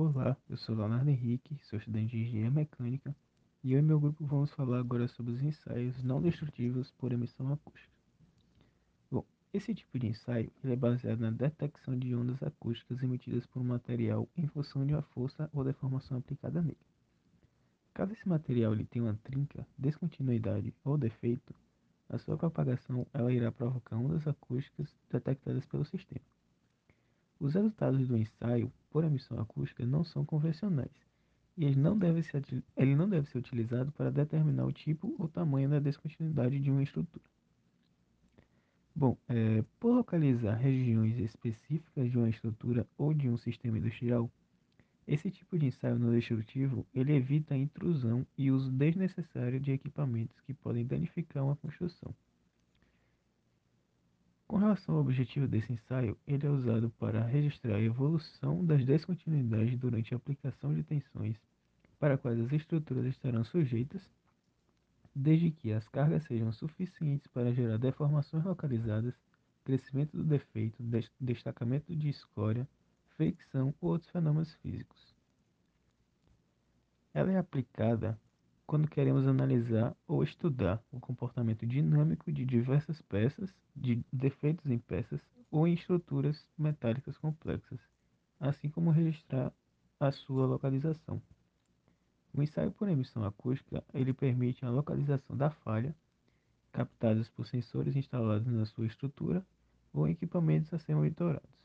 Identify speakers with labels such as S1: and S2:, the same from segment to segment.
S1: Olá, eu sou Leonardo Henrique, sou estudante de engenharia mecânica e eu e meu grupo vamos falar agora sobre os ensaios não destrutivos por emissão acústica. Bom, esse tipo de ensaio é baseado na detecção de ondas acústicas emitidas por um material em função de uma força ou deformação aplicada nele. Caso esse material ele tenha uma trinca, descontinuidade ou defeito, a sua propagação ela irá provocar ondas acústicas detectadas pelo sistema. Os resultados do ensaio por emissão acústica não são convencionais e ele não deve ser, ele não deve ser utilizado para determinar o tipo ou tamanho da descontinuidade de uma estrutura. Bom, é, por localizar regiões específicas de uma estrutura ou de um sistema industrial, esse tipo de ensaio não destrutivo ele evita a intrusão e uso desnecessário de equipamentos que podem danificar uma construção. Com relação ao objetivo desse ensaio, ele é usado para registrar a evolução das descontinuidades durante a aplicação de tensões para quais as estruturas estarão sujeitas, desde que as cargas sejam suficientes para gerar deformações localizadas, crescimento do defeito, destacamento de escória, fricção ou outros fenômenos físicos. Ela é aplicada quando queremos analisar ou estudar o comportamento dinâmico de diversas peças, de defeitos em peças ou em estruturas metálicas complexas, assim como registrar a sua localização. O ensaio por emissão acústica ele permite a localização da falha, captadas por sensores instalados na sua estrutura ou equipamentos a ser monitorados.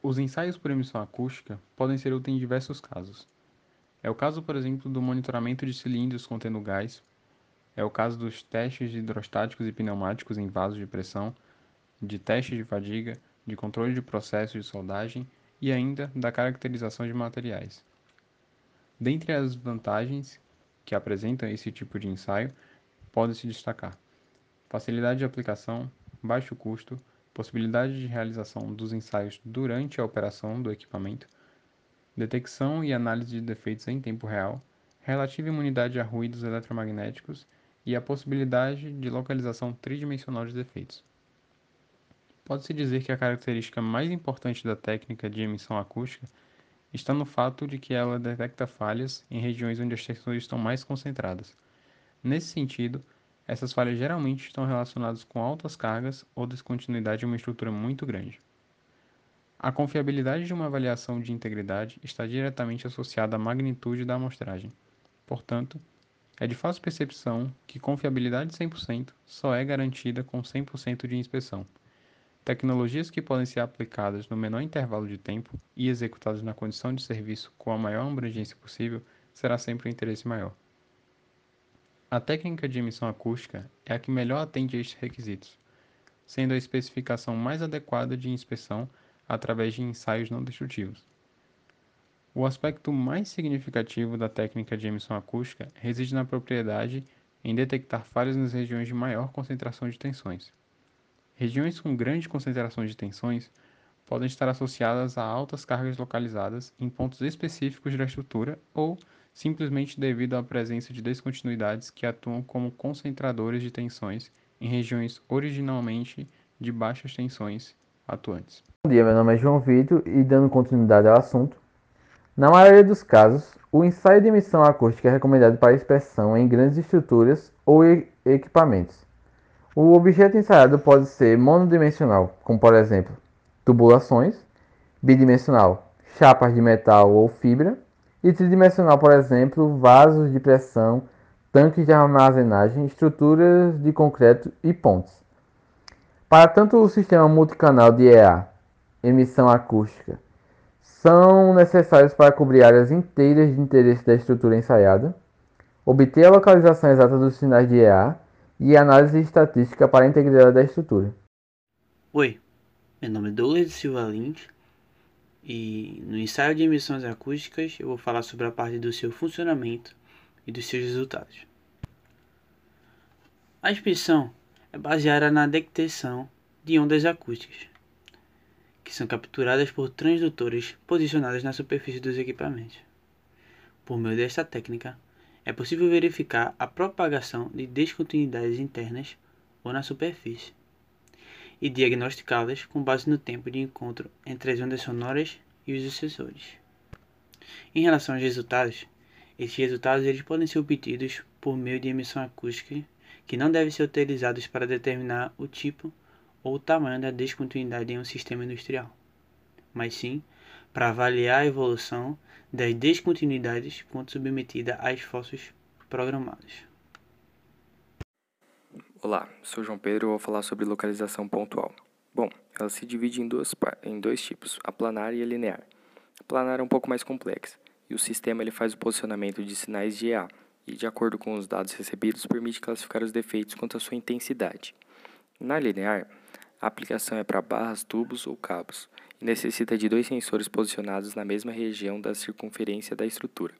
S2: Os ensaios por emissão acústica podem ser úteis em diversos casos é o caso, por exemplo, do monitoramento de cilindros contendo gás, é o caso dos testes hidrostáticos e pneumáticos em vasos de pressão, de testes de fadiga, de controle de processos de soldagem e ainda da caracterização de materiais. Dentre as vantagens que apresentam esse tipo de ensaio, pode-se destacar facilidade de aplicação, baixo custo, possibilidade de realização dos ensaios durante a operação do equipamento, detecção e análise de defeitos em tempo real, relativa imunidade a ruídos eletromagnéticos e a possibilidade de localização tridimensional de defeitos. Pode-se dizer que a característica mais importante da técnica de emissão acústica está no fato de que ela detecta falhas em regiões onde as tensões estão mais concentradas. Nesse sentido, essas falhas geralmente estão relacionadas com altas cargas ou descontinuidade de uma estrutura muito grande. A confiabilidade de uma avaliação de integridade está diretamente associada à magnitude da amostragem. Portanto, é de fácil percepção que confiabilidade 100% só é garantida com 100% de inspeção. Tecnologias que podem ser aplicadas no menor intervalo de tempo e executadas na condição de serviço com a maior abrangência possível será sempre o interesse maior. A técnica de emissão acústica é a que melhor atende a estes requisitos, sendo a especificação mais adequada de inspeção através de ensaios não destrutivos. O aspecto mais significativo da técnica de emissão acústica reside na propriedade em detectar falhas nas regiões de maior concentração de tensões. Regiões com grande concentração de tensões podem estar associadas a altas cargas localizadas em pontos específicos da estrutura ou simplesmente devido à presença de descontinuidades que atuam como concentradores de tensões em regiões originalmente de baixas tensões atuantes.
S3: Bom dia, meu nome é João Vitor e dando continuidade ao assunto. Na maioria dos casos, o ensaio de emissão acústica é recomendado para inspeção em grandes estruturas ou equipamentos. O objeto ensaiado pode ser monodimensional, como por exemplo, tubulações, bidimensional, chapas de metal ou fibra, e tridimensional, por exemplo, vasos de pressão, tanques de armazenagem, estruturas de concreto e pontes. Para tanto o sistema multicanal de EA emissão acústica são necessários para cobrir áreas inteiras de interesse da estrutura ensaiada, obter a localização exata dos sinais de EA e análise estatística para a integridade da estrutura.
S4: Oi, meu nome é Douglas Silva Lins e no ensaio de emissões acústicas eu vou falar sobre a parte do seu funcionamento e dos seus resultados. A inspeção é baseada na detecção de ondas acústicas que são capturadas por transdutores posicionados na superfície dos equipamentos. Por meio desta técnica, é possível verificar a propagação de descontinuidades internas ou na superfície. e diagnosticá-las com base no tempo de encontro entre as ondas sonoras e os sensores. Em relação aos resultados, esses resultados eles podem ser obtidos por meio de emissão acústica, que não devem ser utilizados para determinar o tipo ou o tamanho da descontinuidade em um sistema industrial, mas sim para avaliar a evolução das descontinuidades quando submetida a esforços programados.
S5: Olá, sou João Pedro e vou falar sobre localização pontual. Bom, ela se divide em, duas, em dois tipos, a planar e a linear. A planar é um pouco mais complexa, e o sistema ele faz o posicionamento de sinais de EA, e de acordo com os dados recebidos permite classificar os defeitos quanto à sua intensidade. Na linear, a aplicação é para barras, tubos ou cabos, e necessita de dois sensores posicionados na mesma região da circunferência da estrutura.